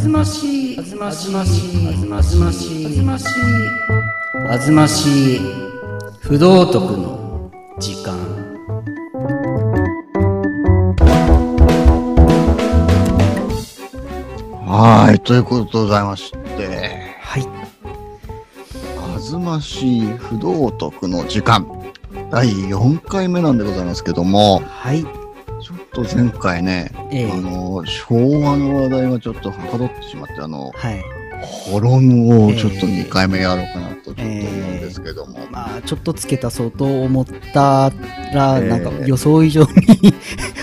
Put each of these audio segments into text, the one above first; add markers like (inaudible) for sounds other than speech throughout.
ずまし。いあずまし。いあずまし。いあずまし。いあずまし。い不道徳の時間。はい、ということでございまして、はい。あずましい不道徳の時間、第4回目なんでございますけども、はいと前回ね、ええ。あの、昭和の話題がちょっとはかどってしまって、あの、はい。ホロムをちょっとええ2回目やろうかなとちょっと思うんですけども、まあちょっと付け足そうと思ったら、ええ。なんか予想以上に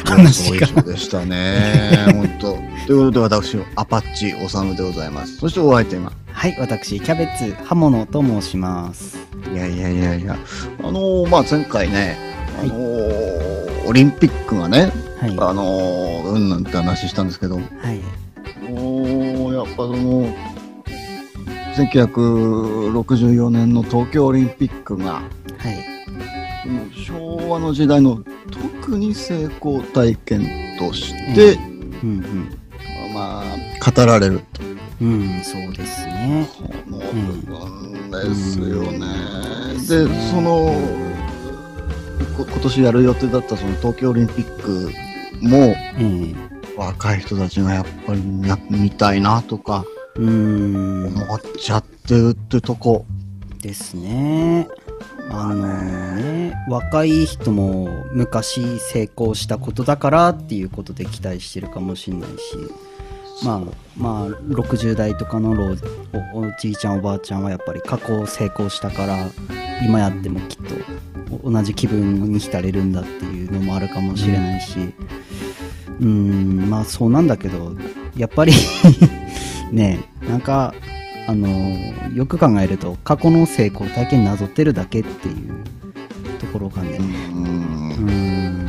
話が。そうでしたね、本当。ということで私、アパッチおさむでございます。そしてお相手が、はい私キャベツ刃物と申します。いやいやいやいや、あのーまあ、前回ね、あはいのーオリンピックがね、はい。あのーうんなんて話したんですけど、はい。もう、やっぱその、1964年の東京オリンピックが、はい。昭和の時代の特に成功体験として、うんまあ、語られるうんうんそうですね。この部分ですよね。うん。で、その、こ今年やる予定だったその東京オリンピックも、ええ若い人たちがやっぱりや見たいなとかう思っちゃってるってとこ。ですね。あのね若い人も昔成功したことだからっていうことで期待してるかもしれないし。まあまあ60代とかの老おおじいちゃんおばあちゃんはやっぱり過去成功したから今やってもきっとお同じ気分に浸れるんだっていうのもあるかもしれないし。うーんまあそうなんだけどやっぱり (laughs) ねえなんかあのよく考えると過去の成功体験なぞってるだけっていうところがね。う。うん。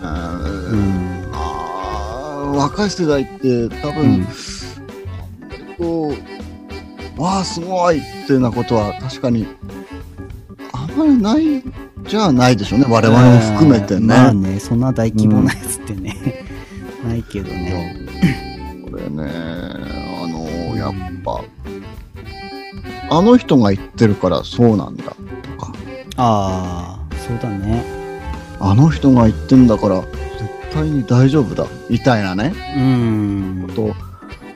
うん。あー若い世代って多分、うん。こう、わあ、すごいっていうようなことは確かに、あんまりないじゃないでしょうね。我々も含めてね。まあねそんな大規模なやつってね、(laughs) ないけどね。これね、あの、やっぱ、あの人が言ってるからそうなんだとか、ああそうだね。あの人が言ってんだから絶対に大丈夫だ、みたいなね、うん。こと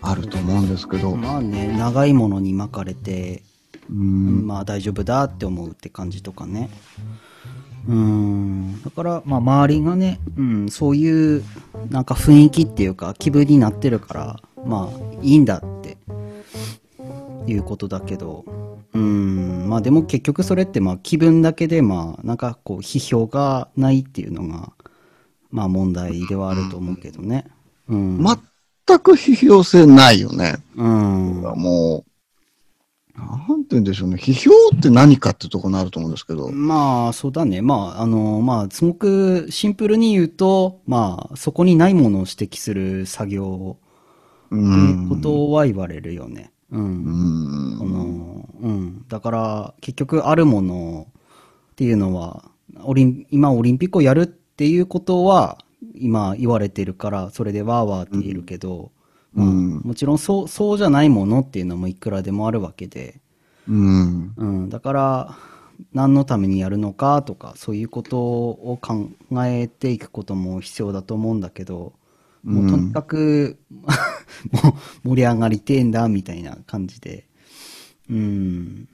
あると思うんですけど、まあね長いものに巻かれてうん、まあ大丈夫だって思うって感じとかね。うん。だから、まあ周りがね、うん、そういうなんか雰囲気っていうか気分になってるから、まあいいんだっていうことだけど、うん、まあでも結局それってまあ気分だけでまあなんかこう批評がないっていうのが、まあ問題ではあると思うけどね。うん。全く批評性ないよね。うん。もう、なんて言うんでしょうね。批評って何かってとこになると思うんですけど、まあ、そうだね。まあ、あの、まあ、すごくシンプルに言うと、まあ、そこにないものを指摘する作業う。ことは言われるよね。う。うんん。この、うん。だから、結局、あるものっていうのは、オリン、今オリンピックをやるっていうことは、今言われてるから、それでわーわーって言えるけど、まあうん。もちろんそう、そうじゃないものっていうのもいくらでもあるわけで、うん。うん、だから何のためにやるのかとかそういうことを考えていくことも必要だと思うんだけど、もうとにかくもう盛り上がりてえんだみたいな感じで、うん、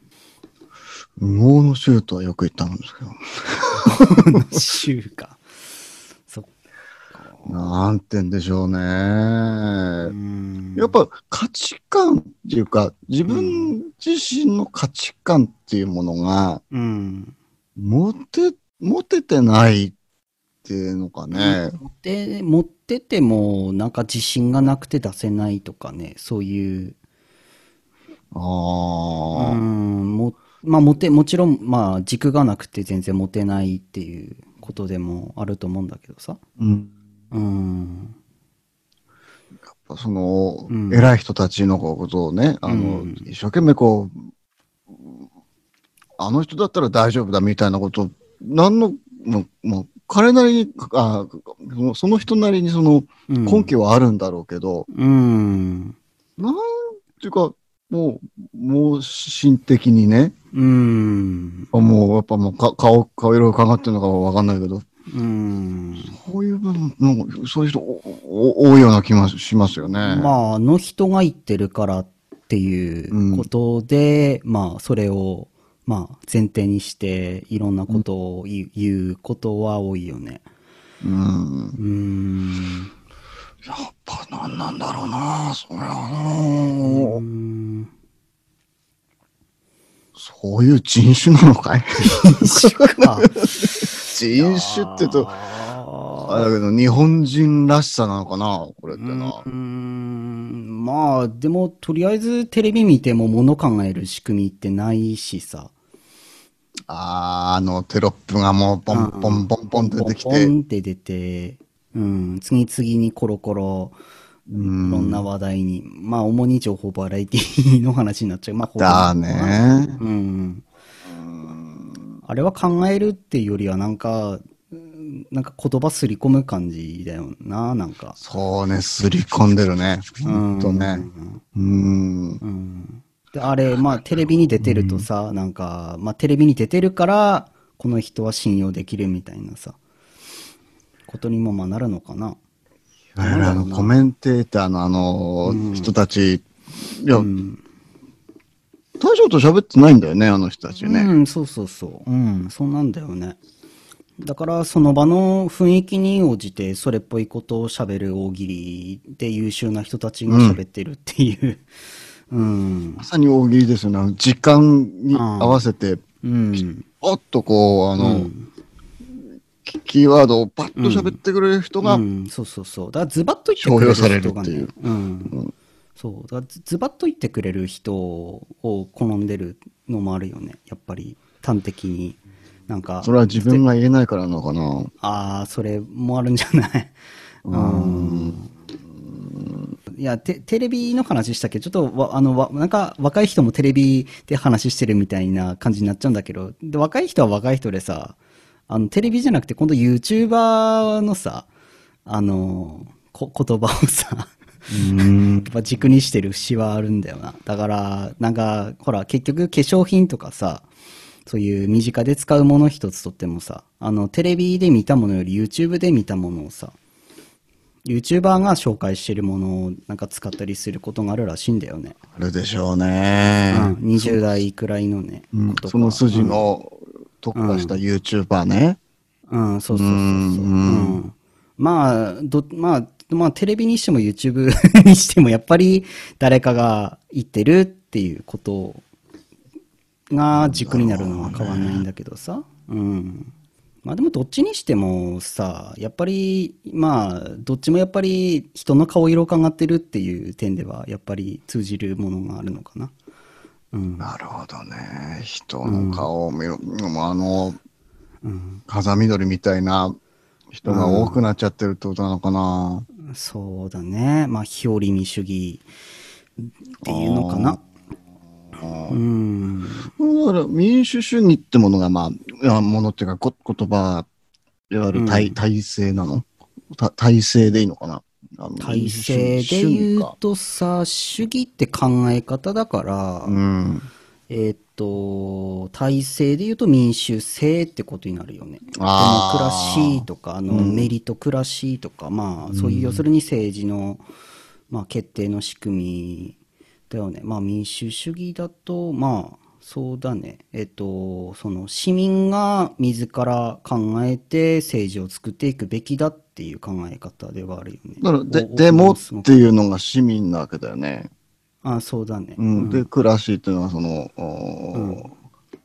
無謀のシュートはよく言ったんですけど、(laughs) (laughs) 週か。そっなんて言うんでしょうね。うんやっぱ価値観っていうか、自分自身の価値観っていうものが、うん、持て、持ててないっていうのかね。持って持っててもなんか自信がなくて出せないとかねそういううああ、んもまあ、モテもちろん、まあ、軸がなくて全然モテないっていうことでもあると思うんだけどさ。うん。うん。その、うん偉い人たちのことをね、あの、うん一生懸命こう、あの人だったら大丈夫だみたいなこと、なんの、もう、もう彼なりに、あその人なりにそのうん根拠はあるんだろうけど、うん。なんていうか、もう、もう、心的にね、うん。もう、やっぱもうか、顔、顔色がかかってるのかわかんないけど、うん。こういう部分、そういう人多いような気もしますよね。まあ、あの人が言ってるからっていうことで、まあ、それを、まあ、前提にして、いろんなことを言う,、言うことは多いよね。うん。うん。やっぱ何なんだろうな、そりゃあうのんそういう人種なのかい？(laughs) しか。人種って言うと、あれだけど、日本人らしさなのかな、これってな。う。ん。まあでもとりあえずテレビ見ても物考える仕組みってないしさ。あー、あの、テロップがもう、ポンポンポンポン出てきポて、ンって出て、うん、次々にコロコロいろんな話題に、まあ主に情報バラエティの話になっちゃう。まあだね。うんあれは考えるっていうよりはなんかうんなんか言葉すり込む感じだよななんかそうね、すり込んでるね。ほんとね。うん。うんで、あれ、まあ、テレビに出てるとさ、なんか、まあ、テレビに出てるから、この人は信用できるみたいなさ、ことにもまあなるのかな。いわゆるあの、コメンテーターのあの、人たち、いや、うん。大将と喋ってないんだよね、あの人たちね。うん、そうそうそう。うん、そうなんだよね。だから、その場の雰囲気に応じて、それっぽいことを喋る大喜利で優秀な人たちが喋ってるっていう。(laughs) うん。まさに大喜利ですよね。時間に合わせて、うん。パッとこう、あの、キキーワードをパッと喋ってくれる人が、うん、そうそうそう。だからズバッと言ってくれる人が商標されるね。うん。そう。だからズズバッと言ってくれる人を好んでるのもあるよね。やっぱり端的に。なんか、それは自分が言えないからなのかな。ああ、それもあるんじゃない？うん。いやテ、テレビの話したけ？ど、ちょっとわ、あの、わなんか、若い人もテレビで話してるみたいな感じになっちゃうんだけど、で、若い人は若い人でさ、あの、テレビじゃなくて、今度 YouTuber のさ、あの、こ言葉をさ、うん。やっぱ軸にしてる節はあるんだよな。だから、なんか、ほら、結局化粧品とかさ、そういう身近で使うもの一つとってもさ、あの、テレビで見たものより YouTube で見たものをさ、YouTuber が紹介してるものをなんか使ったりすることがあるらしいんだよね。あるでしょううん、ね。20代くらいのね。うんその筋の特化した YouTuber ね。うん、そうそうそうそう。うんうんまあ、ど、まあ、まあ、テレビにしても YouTube (laughs) にしても、やっぱり誰かが言ってるっていうことが軸になるのは変わんないんだけどさ。うん。まあでもどっちにしてもさ、やっぱり、まあ、どっちもやっぱり人の顔色を伺ってるっていう点では、やっぱり通じるものがあるのかな。うん。なるほどね。人の顔を見る。もうあの、風見鶏みたいな人が多くなっちゃってるってことなのかな。そうだね。まあ、非織り見主義っていうのかな。うん。だから民主主義ってものが、まあ、ものっていうか、こ言葉、いわゆる体,、体制なの？た体制でいいのかな？体制で言うとさ、主義って考え方だから、うん。えーっと、体制で言うと民主制ってことになるよね。デモクラシーとか、あの、メリトクラシーとか、まあ、そういう、要するに政治の、まあ、決定の仕組みだよね。まあ、民主主義だと、まあ、そうだね。えっと、その、市民が自ら考えて政治を作っていくべきだっていう考え方ではあるよね。だから、デモっていうのが市民なわけだよね。あ、そうだね。うん。で、暮らしっていうのは、その、お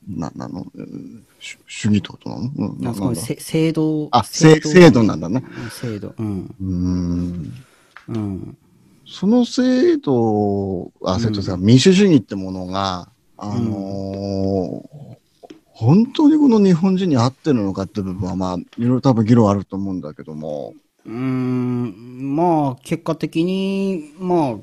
な、なの、うん主主義ってことなの？うんななんだ？あそこにせ制度。あ、制制度なんだね。うん制度。うん。うん。うん。その制度、あ、制度さ、民主主義ってものが、あのー本当にこの日本人に合ってるのかって部分は、まあ、いろいろ多分議論あると思うんだけども、うーん、まあ、結果的に、まあ、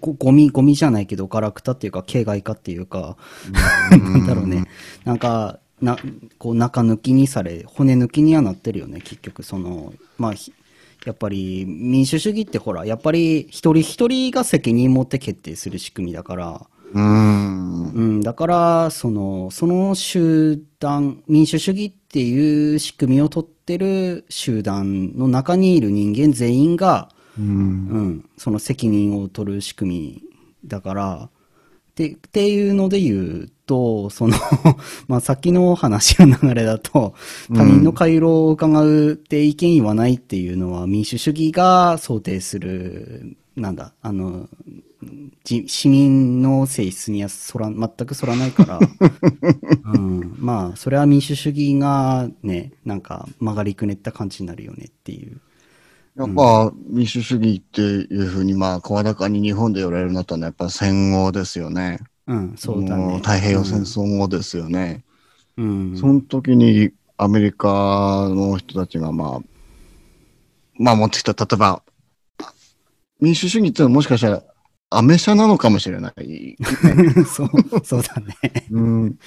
ごゴミ、ゴミじゃないけど、ガラクタっていうか、形骸化っていうか、(laughs) なんだろうね。なんか、な、こう、中抜きにされ、骨抜きにはなってるよね、結局、その、まあ、ひやっぱり民主主義ってほら、やっぱり一人一人が責任持って決定する仕組みだから、うーん。うん、だから、その、その集団、民主主義っていう仕組みを取ってる集団の中にいる人間全員が、うん。うん、その責任を取る仕組みだから、でっていうので言うと、その、(laughs) まあ、さっきの話の流れだと、他人の回路を伺うって意見言わないっていうのは民主主義が想定する、なんだ、あの、じ市民の性質にはそら、全くそらないから、(laughs) うん、まあ、それは民主主義がね、なんか曲がりくねった感じになるよねっていう。やっぱ民主主義っていうふうに、まあ、声高に日本で言われるようになったのは、やっぱ戦後ですよね。うん、そうだね。も太平洋戦争後ですよね。うん。その時にアメリカの人たちが、まあ、まあ持ってきた、例えば、民主主義っていうのはもしかしたら、アメ車なのかもしれない。(laughs) そう、そうだね。うん。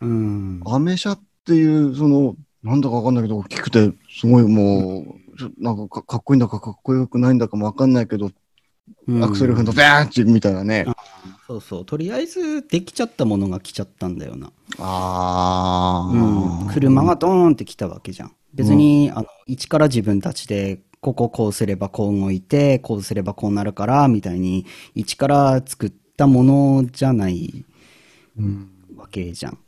うん。アメ車っていう、その、なんだかわかんないけど、大きくて、すごいもう、なんかかかっこいいんだかかっこよくないんだかもわかんないけど、うんアクセル踏んとバーンってみたいなね。そうそう。とりあえず、できちゃったものが来ちゃったんだよな。あうん。あ。車がドーンって来たわけじゃん。別に、あの、一から自分たちで、こここうすればこう動いて、こうすればこうなるから、みたいに、一から作ったものじゃないわけじゃん。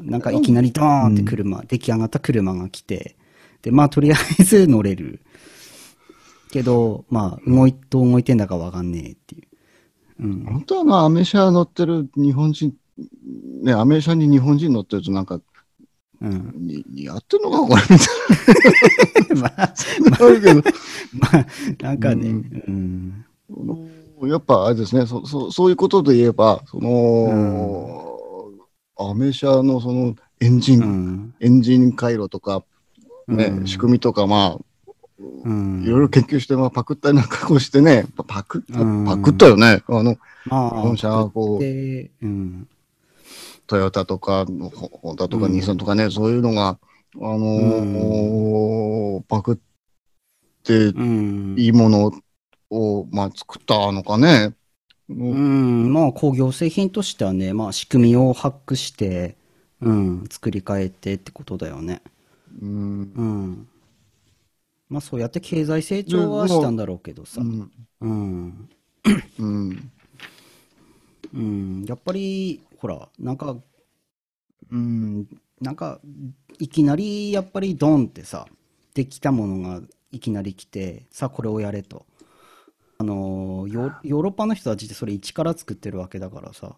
なんかいきなりドーンって車、出来上がった車が来て、で、まあとりあえず乗れる。けど、まあ、動い、どう動いてんだかわかんねえっていう。うん。本当はな、アメ車乗ってる日本人、ね、アメ車に日本人乗ってるとなんか、うん。に似合ってんのかこれみまあ、たいな。(laughs) (laughs) けどまあ、なんかね、ううん。やっぱあれですね、そそそういうことで言えば、その、アメ車のそのエンジン、うん。エンジン回路とか、ね、うん仕組みとか、まあ、うん。いろいろ研究して、まあ、パクったりなんかこうしてね、パクパクったよね。あの、まあ、本社はこうで、うん。トヨタとか、ホホンダとか、うんニッサンとかね、そういうのが、あのーパクってうん。いいものを、まあ、作ったのかね。うん、まあ工業製品としてはね、まあ仕組みをハックして、うん、作り変えてってことだよね。うんうん。まあそうやって経済成長はしたんだろうけどさう。んうん。うんうん。やっぱり、ほら、なんか、うん、なんか、いきなりやっぱりドンってさ、できたものがいきなり来て、さあこれをやれと。あのヨヨーロッパの人たちってそれ一から作ってるわけだからさ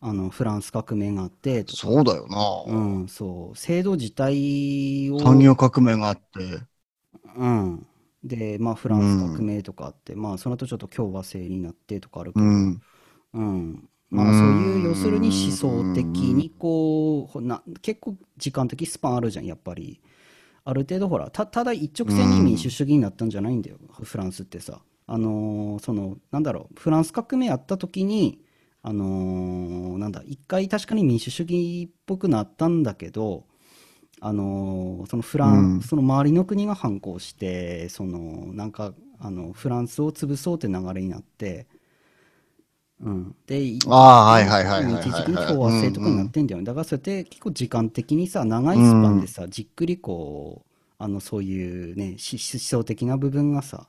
あのフランス革命があってとかそうだよな。うんそう制度自体を産業革命があって。うんでまあフランス革命とかあって、まあその後ちょっと共和制になってとかあるけど、うん。うんまあ、そういう要するに思想的にこうな結構時間的スパンあるじゃんやっぱり。ある程度ほらたただ一直線に民主主義になったんじゃないんだよ、フランスってさ。あのーそのなんだろうフランス革命やった時にあのーなんだ一回確かに民主主義っぽくなったんだけどあのーそのフラン、うん。その周りの国が反抗してそのなんかあのフランスを潰そうって流れになってうん、で、ああはいはいはいはいはい一時的に共和制とかになってんだよね。だからそうやって結構時間的にさ、長いスパンでさ、じっくりこう、あの、そういうね、し思想的な部分がさ、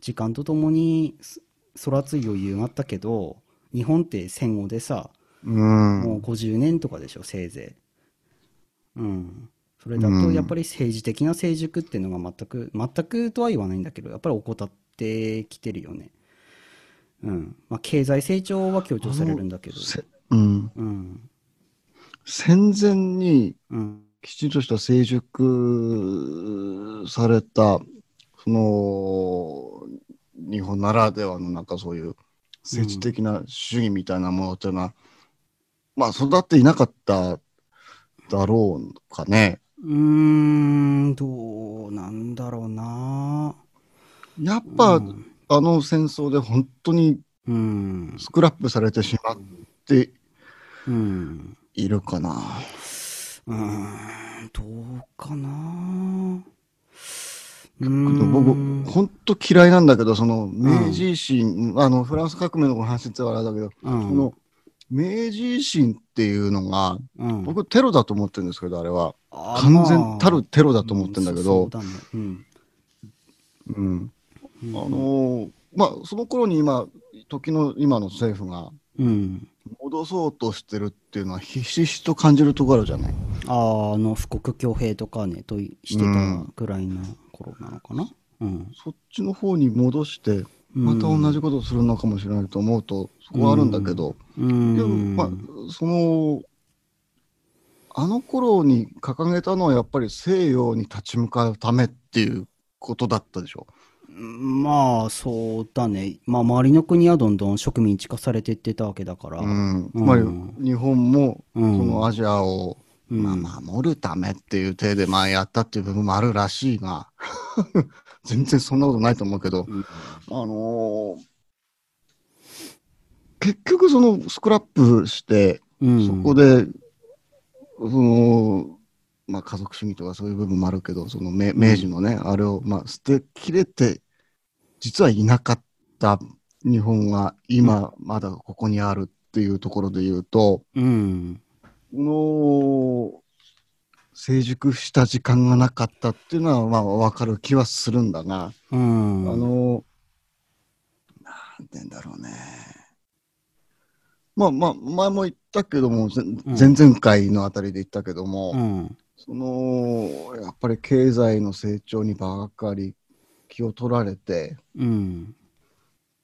時間とともにす空つい余裕があったけど、日本って戦後でさ、うん。もう50年とかでしょ、せいぜい。うん。それだと、うんやっぱり政治的な成熟っていうのが全く、全くとは言わないんだけど、やっぱり怠ってきてるよね。うん。まあ、経済成長は強調されるんだけど。せうん。うん。戦前にうん。きちんとした成熟された、その、日本ならではのなんかそういう政治的な主義みたいなものっていうのは、まあ育っていなかっただろうかね。うーん、どうなんだろうな。やっぱ、うんあの戦争で本当にうん。スクラップされてしまってうん。いるかな。うーん、どうかな。う僕、ん本当嫌いなんだけど、その明治維新、あの、フランス革命の話ってあれだけど、うこんの明治維新っていうのが、うん僕テロだと思ってるんですけど、あれは。完ま全たるあテロだと思ってるんだけどうんあのーまあ、その頃に今、時の今の政府がうん。戻そうとしてるっていうのはひしひしと感じるところじゃない？あーあの富国強兵とかねとしてたぐらいの頃なのかな？うん。そっちの方に戻して、また同じことするのかもしれないと思うと、そこはあるんだけど、うん。でも、まあ、その、あの頃に掲げたのはやっぱり西洋に立ち向かうためっていうことだったでしょ？まあそうだね。まあ周りの国はどんどん植民地化されていってたわけだから。うん。まり、日本も、そうん。のアジアを、うん。まあ、守るためっていう体で、まあ、やったっていう部分もあるらしいが、(laughs) 全然そんなことないと思うけど、うん。あのー結局そのスクラップして、うん。そこで、その、まあ家族主義とかそういう部分もあるけど、その明明治のね、あれを、まあ捨てきれて、実はいなかった日本が今まだここにあるっていうところで言うと、うん。この、成熟した時間がなかったっていうのは、まあわかる気はするんだが、うん。あの、なんて言うんだろうね。まあまあ、前も言ったけども、ぜん前々回のあたりで言ったけども、うん。その、やっぱり経済の成長にばっかり気を取られて、うん。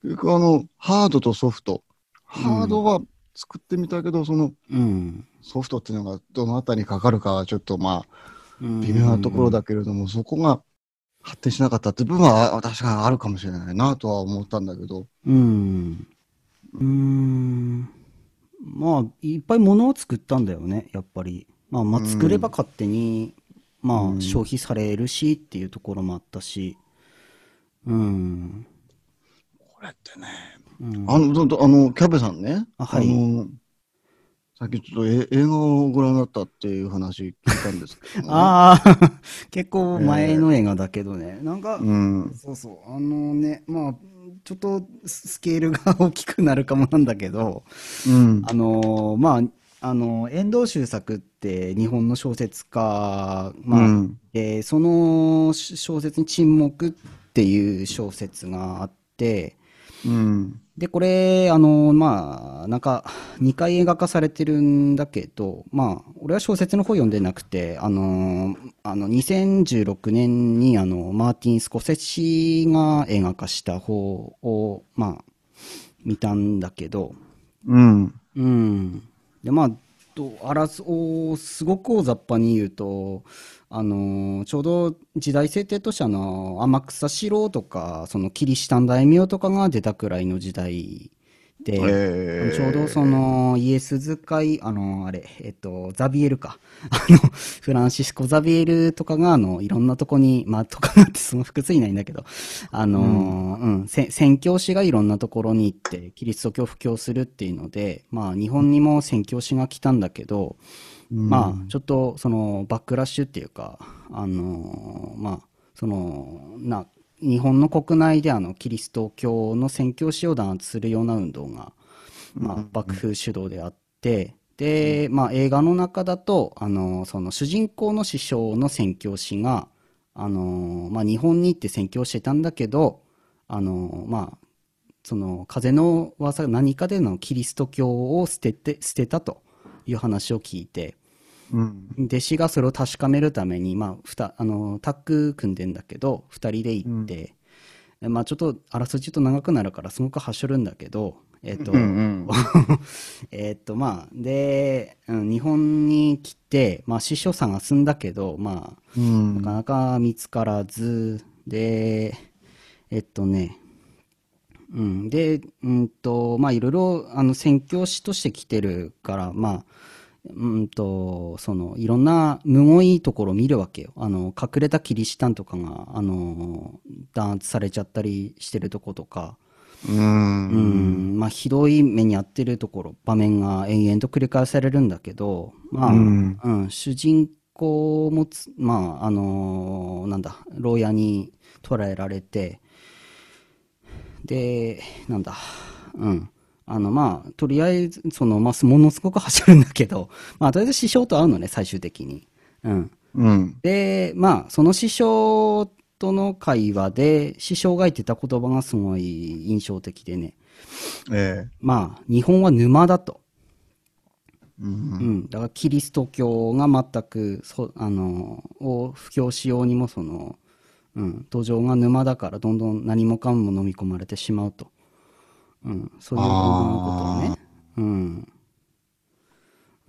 結局あの、ハードとソフト。ハードは作ってみたけど、そのうん。ソフトっていうのがどのあたりにかかるかはちょっとまあ、うん。微妙なところだけれども、そこが発展しなかったって部分はあ確かにあるかもしれないなとは思ったんだけど、うん。うん。まあいっぱい物を作ったんだよねやっぱり。まあまあ作れば勝手に、まうん。あ消費されるしっていうところもあったしうん。これってね、うんあの、あの、キャベさんね、あはい。の、さっきちょっとえ映画をご覧になったっていう話聞いたんですけど、ね、(laughs) ああ (laughs) 結構前の映画だけどね、なんか、うん、そうそう。あのねまあちょっとススケールが大きくなるかもなんだけどうん、あのまああの遠藤周作って日本の小説家、まあうん、でその小説に「沈黙」っていう小説があってうん、でこれあのまあなんか2回映画化されてるんだけどまあ俺は小説の方読んでなくてあのあの2016年にあのマーティン・スコセッシが映画化した方をまあ見たんだけどうん、うん。で、まあ、とあらすごく大雑把に言うと、あのーちょうど時代設定としてあの天草四郎とかそのキリシタン大名とかが出たくらいの時代で、えーちょうどそのイエス使い、あの、あれ、えっと、ザビエルか。あの、フランシスコ・ザビエルとかが、あの、いろんなとこに、まあ、とかってその複数いないんだけど、(laughs) あの、うん、せ宣教師がいろんなところに行って、キリスト教を布教するっていうので、まあ、日本にも宣教師が来たんだけど、うんまあ、ちょっと、その、バックラッシュっていうか、あの、まあ、その、な、日本の国内であの、キリスト教の宣教師を弾圧するような運動が、まあ、幕府主導であって、で、まあ、映画の中だと、あの、その主人公の師匠の宣教師が、あの、まあ、日本に行って宣教してたんだけど、あの、まあ、その、風の噂何かでのキリスト教を捨てて、捨てたという話を聞いて、うん、弟子がそれを確かめるために、まあ、ふたあのタッグ組んでんだけど2人で行って、まあ、ちょっとあらすじと長くなるからすごくはしょるんだけどえっ、と、うんうん。(laughs) えっとまあで、うん日本に来て、まあ、師匠さんが住んだけど、まあ、うん。なかなか見つからずでえっとねうん、で、うんと、まあ、いろいろ、あの、宣教師として来てるから、まあ、うんと、その、いろんなむごいところを見るわけよ。あの、隠れたキリシタンとかが、あの、弾圧されちゃったりしてるとことか、ううん。ん、まあ、ひどい目に遭ってるところ、場面が延々と繰り返されるんだけど、まあ、ううんん、主人公もつ、まあ、あの、なんだ、牢屋に捕らえられて、で、なんだ、うん。あの、まあ、とりあえず、その、まあ、ものすごく走るんだけど、(laughs) まあ、とりあえず師匠と会うのね、最終的に。うん。うん。で、まあ、その師匠との会話で、師匠が言ってた言葉がすごい印象的でね。ええまあ、日本は沼だと。う。うんん。だから、キリスト教が全く、そあの、を布教しようにも、その、うん、土壌が沼だから、どんどん何もかも飲み込まれてしまうと。うん。そういうことをね。うん。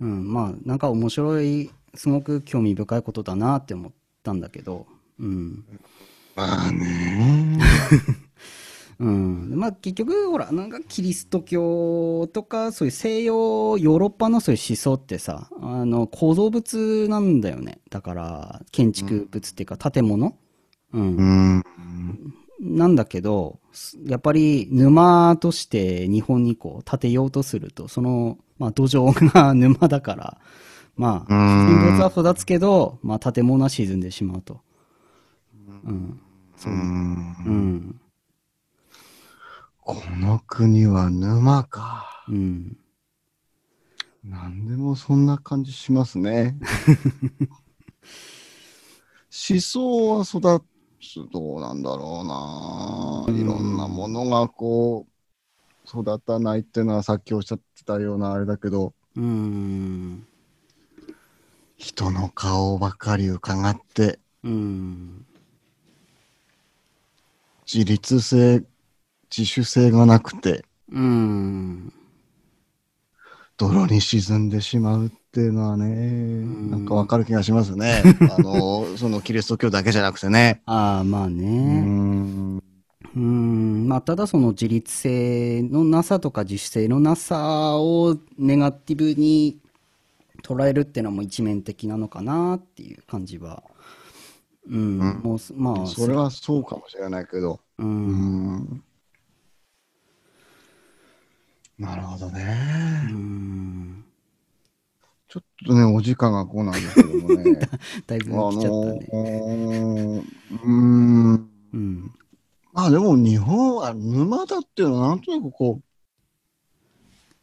うん。まあ、なんか面白い、すごく興味深いことだなって思ったんだけど、うん。まあね。うん、(laughs) まあ結局ほらなんかキリスト教とかそういう西洋ヨーロッパのそういう思想ってさあの構造物なんだよねだから建築物っていうか建物、うんうん。なんだけどやっぱり沼として日本にこう建てようとするとその、まあ、土壌が沼だからまあうん自然物は育つけど、まあ、建物は沈んでしまうと。うんそううんうんこの国は沼か。うんなんでもそんな感じしますね。(laughs) 思想は育つ、どうなんだろうな。いろんなものがこう、育たないっていうのはさっきおっしゃってたようなあれだけど、うん。人の顔ばかり伺って、うん。自立性、自主性がなくて、うん。泥に沈んでしまうっていうのはね、んなんかわかる気がしますね。(laughs) あの、そのキリスト教だけじゃなくてね。ああまあうねん。うんまあただその自立性のなさとか自主性のなさをネガティブに捉えるっていうのも一面的なのかなっていう感じはうん、うんもうすまあそれはそうかもしれないけど。ううんん。なるほどうね。んちょっとね、お時間がこうなんですけどもね。(laughs) だいぶあ来ちゃったのね、ー、うーん。うんまあでも日本は沼だっていうのはなんとなくこう、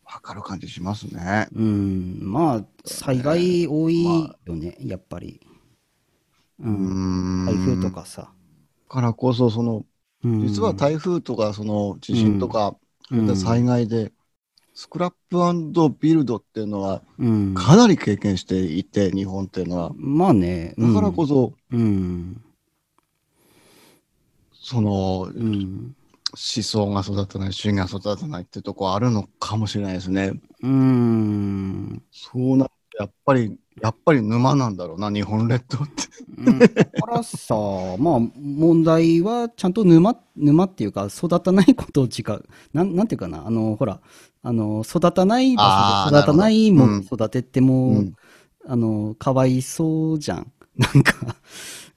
わかる感じしますね。うんまあ災害多いよね、やっぱりううんん。台風と。かさ、からこそ、その、うん実は台風とか、その地震とか、うん災害で、スクラップビルドっていうのはうん、かなり経験していて、日本っていうのは。まあねだからこそ、うんその、うん思想が育たない、主義が育たないってとこあるのかもしれないですね。うんそうなやっぱり、やっぱり沼なんだろうな、日本列島って。うんだからさ、(laughs) まあ、問題はちゃんと沼、沼っていうか、育たないことを違う。なん、なんていうかな、あの、ほら、あの、育たない場所で育たないもの育てても、うん。あの、かわいそうじゃん。(laughs) なんか、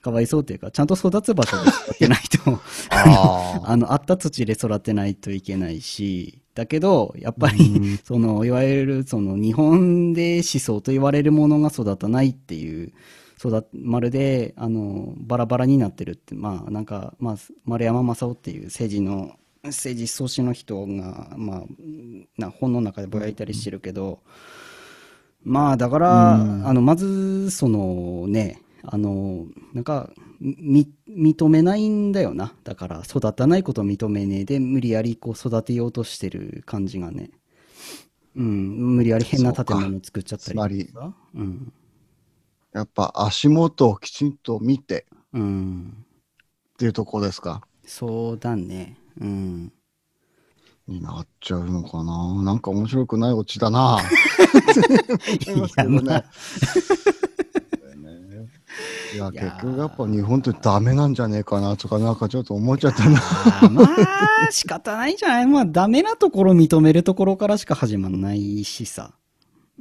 かわいそうっていうか、ちゃんと育つ場所で育てないと、(laughs) ああの、あった土地で育てないといけないし、だけど、やっぱり、(laughs) その、いわゆる、その、日本で思想と言われるものが育たないっていう、育まるで、あの、バラバラになってるって、まあ、なんか、まあ、丸山正夫っていう政治の、政治思想史の人が、まあ、な本の中でぼやいたりしてるけど、まあ、だから、あの、まず、そのね、あの、なんか、み、認めないんだよな。だから、育たないことを認めねえで、無理やりこう育てようとしてる感じがね。うん、無理やり変な建物作っちゃったりつさ。うん。やっぱ足元をきちんと見てうん。っていうとこですか。そうだね。うん。になっちゃうのかな？なんか面白くないオチだな。思いや、結局やっぱ日本ってダメなんじゃねえかなとか、なんかちょっと思っちゃったな。まあ、仕方ないんじゃないまあ、ダメなところ認めるところからしか始まんないしさ。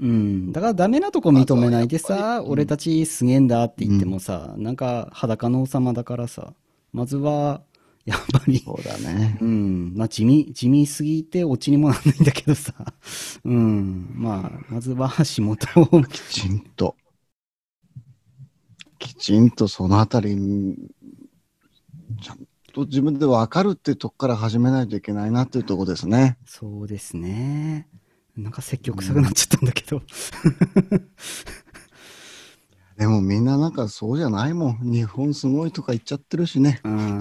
うん。だからダメなとこ認めないでさ、うん俺たちすげえんだって言ってもさ、なんか裸の王様だからさ、まずは、(laughs) やっぱり、そうだね。うん。まあ、地味、地味すぎてオチにもなんないんだけどさ。(laughs) うん。まあ、まずは足元を、きちんと。きちんとそのあたり、ちゃんと自分で分かるっていうとこから始めないといけないなっていうところですね。そうですね。なんか積極臭くなっちゃったんだけど。でもみんななんかそうじゃないもん。日本すごいとか言っちゃってるしね。うん、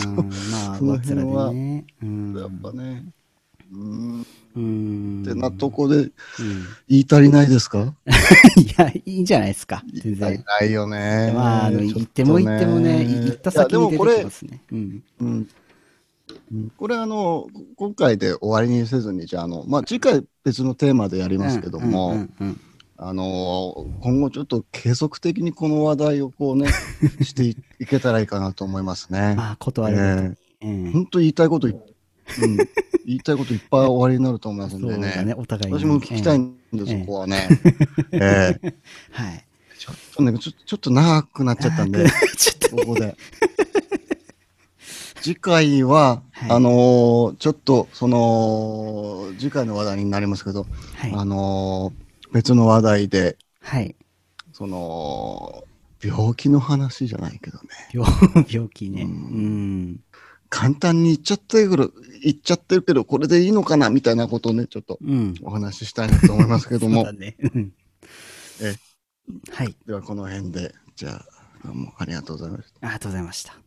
まあ、(laughs) その辺はでね。うん。やっぱね。うん。うん。ってなとこでうん。言い足りないですか？(laughs) いや、いいんじゃないですか。全言い。ないよね。まあ、言っても言ってもね、い言った先に出てきますね。うん。うんこれあの今回で終わりにせずにじゃああの、まあ、次回別のテーマでやりますけども、うんうんうんあの今後ちょっと継続的にこの話題をこうね (laughs) していいけたらいいかなと思いますね。まあ、断るごとに。うん本当言いたいことい、うん、言いたいこといっぱい終わりになると思いますんでね。ね、お互いに。私も聞きたいえんで、えそこはね。えええ (laughs) はい。ちょっとねちょ、ちょっと長くなっちゃったんで、ちょっと、ここで。次回は、はいあのーちょっと、その、次回の話題になりますけど、はい。あのー別の話題で、はい。その、病気の話じゃないけどね。病 (laughs) 病気ね。ううんん。簡単に言っちゃってる、言っちゃってるけど、これでいいのかなみたいなことをね、ちょっとうん。お話ししたいなと思いますけども (laughs) そうだ。ね。うんえはい。では、この辺で、じゃあ、どうもありがとうございました。ありがとうございました。